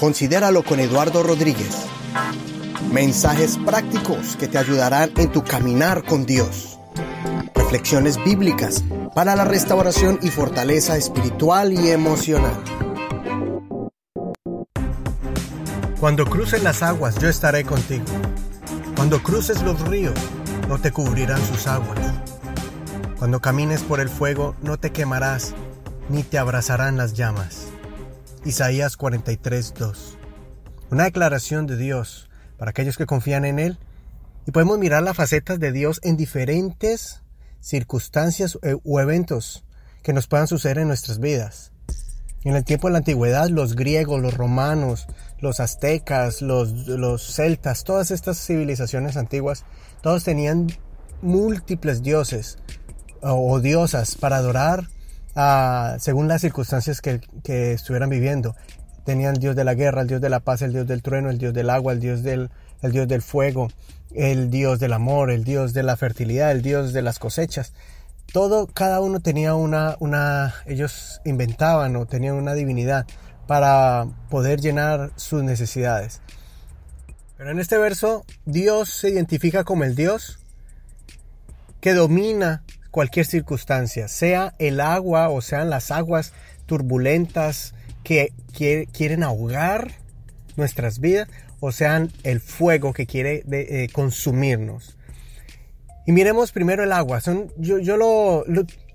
Considéralo con Eduardo Rodríguez. Mensajes prácticos que te ayudarán en tu caminar con Dios. Reflexiones bíblicas para la restauración y fortaleza espiritual y emocional. Cuando cruces las aguas, yo estaré contigo. Cuando cruces los ríos, no te cubrirán sus aguas. Cuando camines por el fuego, no te quemarás, ni te abrazarán las llamas. Isaías 43:2. Una declaración de Dios para aquellos que confían en Él. Y podemos mirar las facetas de Dios en diferentes circunstancias o eventos que nos puedan suceder en nuestras vidas. En el tiempo de la antigüedad, los griegos, los romanos, los aztecas, los, los celtas, todas estas civilizaciones antiguas, todos tenían múltiples dioses o diosas para adorar según las circunstancias que, estuvieran viviendo. Tenían el dios de la guerra, el dios de la paz, el dios del trueno, el dios del agua, el dios del, el dios del fuego, el dios del amor, el dios de la fertilidad, el dios de las cosechas. Todo, cada uno tenía una, una, ellos inventaban o tenían una divinidad para poder llenar sus necesidades. Pero en este verso, Dios se identifica como el Dios que domina cualquier circunstancia, sea el agua o sean las aguas turbulentas que, quieren ahogar nuestras vidas o sean el fuego que quiere eh, consumirnos. Y miremos primero el agua. Son, yo, yo lo,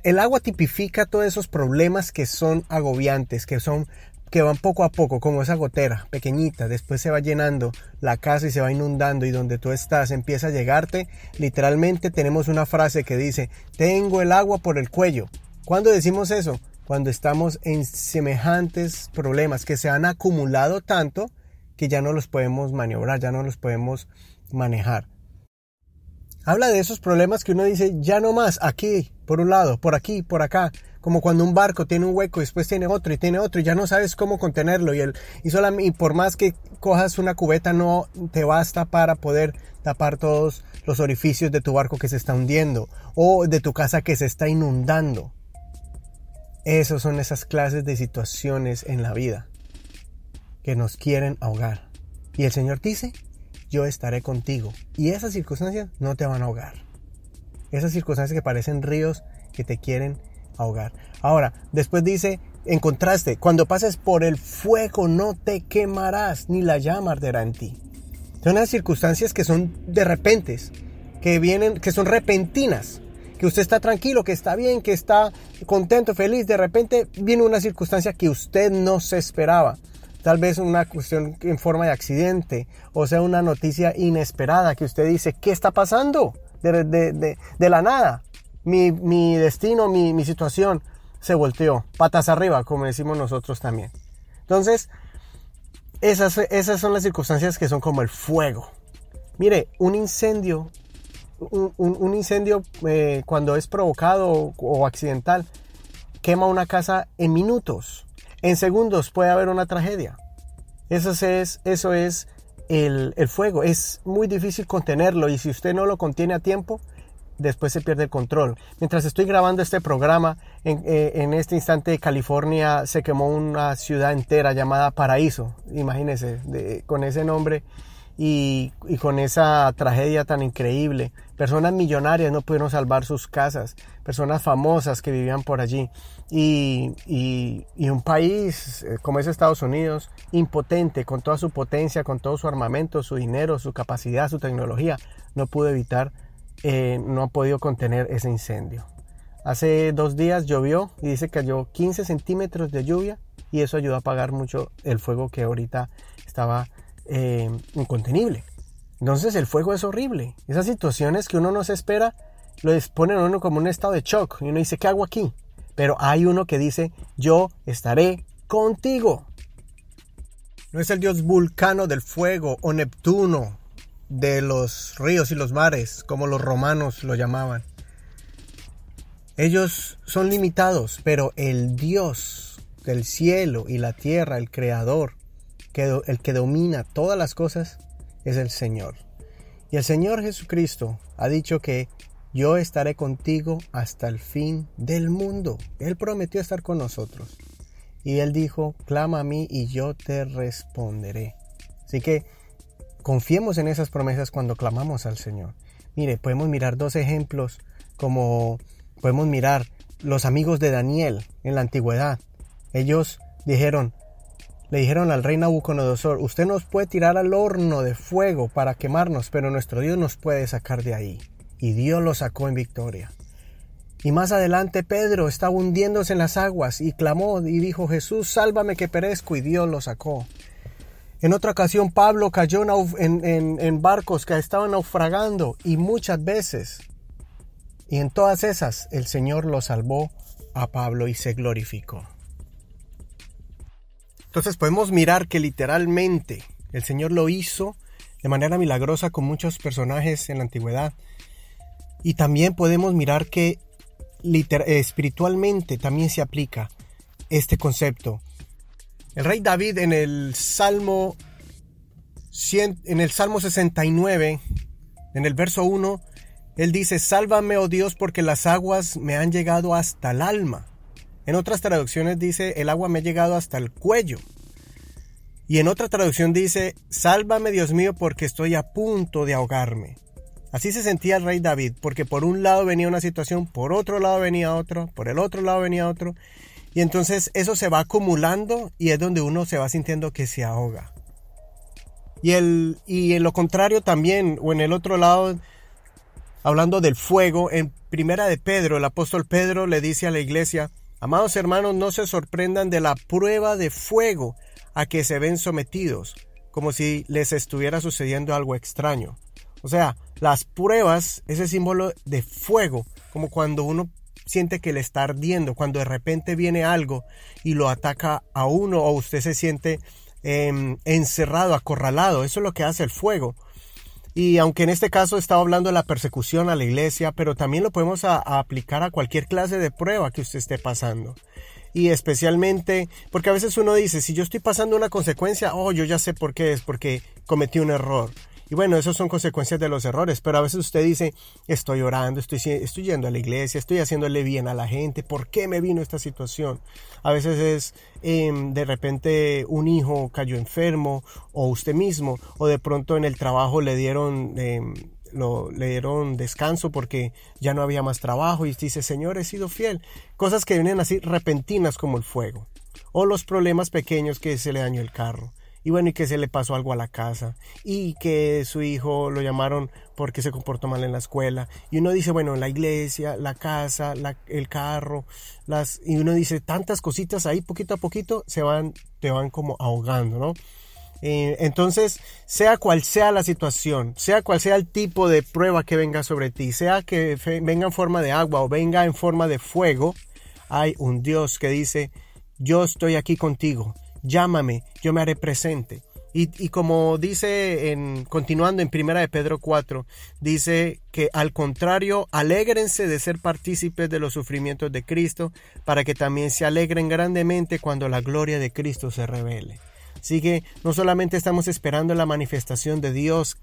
el agua tipifica todos esos problemas que son agobiantes, que son que van poco a poco, como esa gotera pequeñita, después se va llenando la casa y se va inundando y donde tú estás empieza a llegarte, literalmente tenemos una frase que dice, tengo el agua por el cuello. ¿Cuándo decimos eso? Cuando estamos en semejantes problemas que se han acumulado tanto que ya no los podemos maniobrar, ya no los podemos manejar. Habla de esos problemas que uno dice, ya no más, aquí, por un lado, por aquí, por acá, como cuando un barco tiene un hueco y después tiene otro y tiene otro y ya no sabes cómo contenerlo y, el, y, y por más que cojas una cubeta no te basta para poder tapar todos los orificios de tu barco que se está hundiendo o de tu casa que se está inundando. Esas son esas clases de situaciones en la vida que nos quieren ahogar. Y el Señor dice, yo estaré contigo. Y esas circunstancias no te van a ahogar. Esas circunstancias que parecen ríos que te quieren ahogar. Ahora, después dice, en contraste, cuando pases por el fuego no te quemarás, ni la llama arderá en ti. Son unas circunstancias que son de repentes, que vienen, que son repentinas, que usted está tranquilo, que está bien, que está contento, feliz, de repente viene una circunstancia que usted no se esperaba. Tal vez una cuestión en forma de accidente, o sea, una noticia inesperada que usted dice, ¿qué está pasando? De, de la nada mi, destino, mi, situación se volteó, patas arriba, como decimos nosotros también. Entonces, esas, esas son las circunstancias que son como el fuego. Mire, un incendio, un, incendio eh, cuando es provocado o, accidental, quema una casa en minutos. En segundos puede haber una tragedia. Eso es, eso es el, el fuego. Es muy difícil contenerlo y si usted no lo contiene a tiempo, después se pierde el control. Mientras estoy grabando este programa, en, eh, este instante California se quemó una ciudad entera llamada Paraíso, imagínense, con ese nombre y, con esa tragedia tan increíble. Personas millonarias no pudieron salvar sus casas, personas famosas que vivían por allí y, y un país eh, como es Estados Unidos, impotente, con toda su potencia, con todo su armamento, su dinero, su capacidad, su tecnología, no pudo evitar eh, no ha podido contener ese incendio. Hace dos días llovió y dice que cayó 15 centímetros de lluvia y eso ayudó a apagar mucho el fuego que ahorita estaba eh, incontenible. Entonces el fuego es horrible. Esas situaciones que uno no se espera lo exponen a uno como un estado de shock y uno dice, ¿qué hago aquí? Pero hay uno que dice, yo estaré contigo. No es el dios vulcano del fuego o Neptuno de los ríos y los mares, como los romanos lo llamaban. Ellos son limitados, pero el Dios del cielo y la tierra, el Creador, el que domina todas las cosas, es el Señor. Y el Señor Jesucristo ha dicho que yo estaré contigo hasta el fin del mundo. Él prometió estar con nosotros. Y él dijo, clama a mí y yo te responderé. Así que confiemos en esas promesas cuando clamamos al Señor. Mire, podemos mirar dos ejemplos como podemos mirar los amigos de Daniel en la antigüedad. Ellos dijeron, le dijeron al rey Nabucodonosor, usted nos puede tirar al horno de fuego para quemarnos, pero nuestro Dios nos puede sacar de ahí. Y Dios lo sacó en victoria. Y más adelante Pedro estaba hundiéndose en las aguas y clamó y dijo, Jesús, sálvame que perezco, y Dios lo sacó. En otra ocasión Pablo cayó en, barcos que estaban naufragando y muchas veces, y en todas esas, el Señor lo salvó a Pablo y se glorificó. Entonces podemos mirar que literalmente el Señor lo hizo de manera milagrosa con muchos personajes en la antigüedad. Y también podemos mirar que espiritualmente también se aplica este concepto. El rey David en el Salmo en el Salmo 69, en el verso 1, él dice, "Sálvame, oh Dios, porque las aguas me han llegado hasta el alma." En otras traducciones dice, "El agua me ha llegado hasta el cuello." Y en otra traducción dice, "Sálvame, Dios mío, porque estoy a punto de ahogarme." Así se sentía el rey David, porque por un lado venía una situación, por otro lado venía otro, por el otro lado venía otro, y entonces eso se va acumulando y es donde uno se va sintiendo que se ahoga. Y, el, y en lo contrario también, o en el otro lado, hablando del fuego, en Primera de Pedro, el apóstol Pedro le dice a la iglesia, amados hermanos, no se sorprendan de la prueba de fuego a que se ven sometidos, como si les estuviera sucediendo algo extraño. O sea, las pruebas, ese símbolo de fuego, como cuando uno siente que le está ardiendo, cuando de repente viene algo y lo ataca a uno o usted se siente em, encerrado, acorralado. Eso es lo que hace el fuego. Y aunque en este caso estaba hablando de la persecución a la iglesia, pero también lo podemos aplicar a cualquier clase de prueba que usted esté pasando. Y especialmente porque a veces uno dice, si yo estoy pasando una consecuencia, oh, yo ya sé por qué es, porque cometí un error. Y bueno, eso son consecuencias de los errores, pero a veces usted dice, estoy orando, estoy, yendo a la iglesia, estoy haciéndole bien a la gente, ¿por qué me vino esta situación? A veces es em, de repente un hijo cayó enfermo, o usted mismo, o de pronto en el trabajo le dieron... Em, le dieron descanso porque ya no había más trabajo y dice, Señor, he sido fiel. Cosas que vienen así repentinas como el fuego. O los problemas pequeños que se le dañó el carro y bueno, y que se le pasó algo a la casa, y que su hijo lo llamaron porque se comportó mal en la escuela, y uno dice, bueno, la iglesia, la casa, el carro, las, y uno dice, tantas cositas ahí, poquito a poquito, se van, te van como ahogando, ¿no? Eh, entonces, sea cual sea la situación, sea cual sea el tipo de prueba que venga sobre ti, sea que venga en forma de agua o venga en forma de fuego, hay un Dios que dice, yo estoy aquí contigo, llámame, yo me haré presente. Y, como dice en, continuando en Primera de Pedro 4, dice que al contrario, alégrense de ser partícipes de los sufrimientos de Cristo, para que también se alegren grandemente cuando la gloria de Cristo se revele. Así que no solamente estamos esperando la manifestación de Dios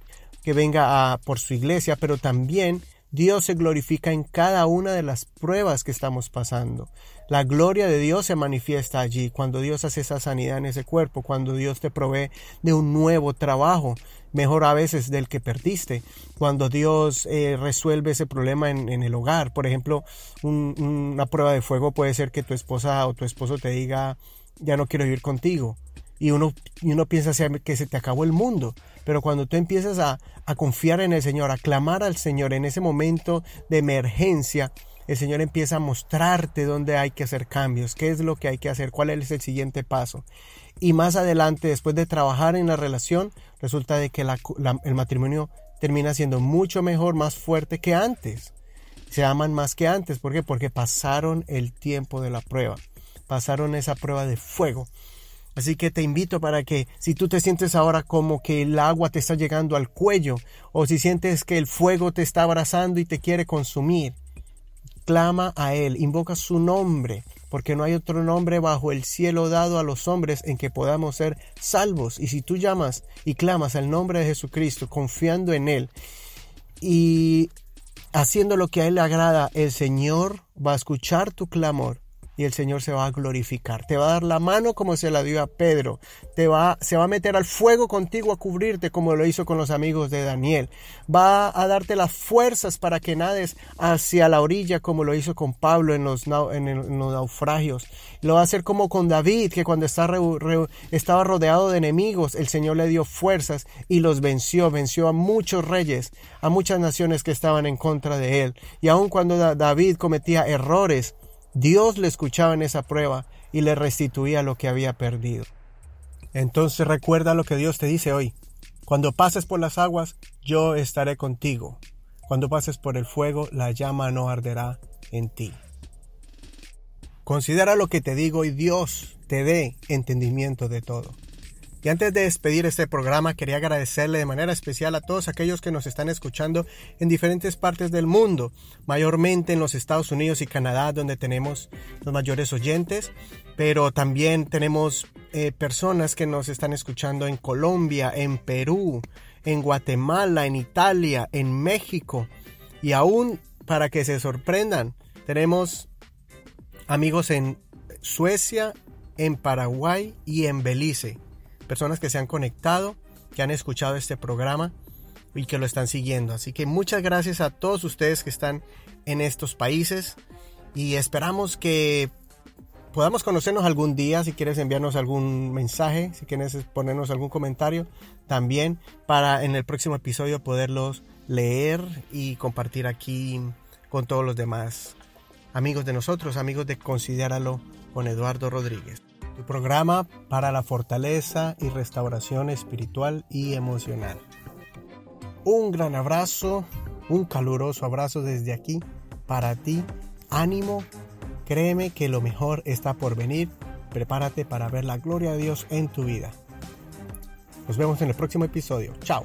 que venga por su iglesia, pero también Dios se glorifica en cada una de las pruebas que estamos pasando. La gloria de Dios se manifiesta allí cuando Dios hace esa sanidad en ese cuerpo, cuando Dios te provee de un nuevo trabajo, mejor a veces del que perdiste, cuando Dios eh, resuelve ese problema en, el hogar. Por ejemplo, una prueba de fuego puede ser que tu esposa o tu esposo te diga, ya no quiero vivir contigo. Y uno, y uno piensa que se te acabó el mundo. Pero cuando tú empiezas a, confiar en el Señor, a clamar al Señor en ese momento de emergencia, el Señor empieza a mostrarte dónde hay que hacer cambios, qué es lo que hay que hacer, cuál es el siguiente paso. Y más adelante, después de trabajar en la relación, resulta de que el matrimonio termina siendo mucho mejor, más fuerte que antes. Se aman más que antes. ¿Por qué? Porque pasaron el tiempo de la prueba. Pasaron esa prueba de fuego. Así que te invito para que si tú te sientes ahora como que el agua te está llegando al cuello o si sientes que el fuego te está abrazando y te quiere consumir, clama a Él, invoca su nombre, porque no hay otro nombre bajo el cielo dado a los hombres en que podamos ser salvos. Y si tú llamas y clamas al nombre de Jesucristo, confiando en Él y haciendo lo que a Él le agrada, el Señor va a escuchar tu clamor y el Señor se va a glorificar. Te va a dar la mano como se la dio a Pedro. Te va, se va a meter al fuego contigo a cubrirte como lo hizo con los amigos de Daniel. Va a darte las fuerzas para que nades hacia la orilla como lo hizo con Pablo en los, en los naufragios. Lo va a hacer como con David, que cuando estaba rodeado de enemigos, el Señor le dio fuerzas y los venció. Venció a muchos reyes, a muchas naciones que estaban en contra de él. Y aun cuando David cometía errores, Dios le escuchaba en esa prueba y le restituía lo que había perdido. Entonces recuerda lo que Dios te dice hoy. Cuando pases por las aguas, yo estaré contigo. Cuando pases por el fuego, la llama no arderá en ti. Considera lo que te digo y Dios te dé entendimiento de todo. Y antes de despedir este programa, quería agradecerle de manera especial a todos aquellos que nos están escuchando en diferentes partes del mundo, mayormente en los Estados Unidos y Canadá, donde tenemos los mayores oyentes, pero también tenemos eh, personas que nos están escuchando en Colombia, en Perú, en Guatemala, en Italia, en México, y aún para que se sorprendan, tenemos amigos en Suecia, en Paraguay y en Belice personas que se han conectado, que han escuchado este programa y que lo están siguiendo. Así que muchas gracias a todos ustedes que están en estos países y esperamos que podamos conocernos algún día, si quieres enviarnos algún mensaje, si quieres ponernos algún comentario, también para en el próximo episodio poderlos leer y compartir aquí con todos los demás amigos de nosotros, amigos de Considéralo con Eduardo Rodríguez tu programa para la fortaleza y restauración espiritual y emocional. Un gran abrazo, un caluroso abrazo desde aquí para ti. Ánimo, créeme que lo mejor está por venir. Prepárate para ver la gloria de Dios en tu vida. Nos vemos en el próximo episodio. Chao.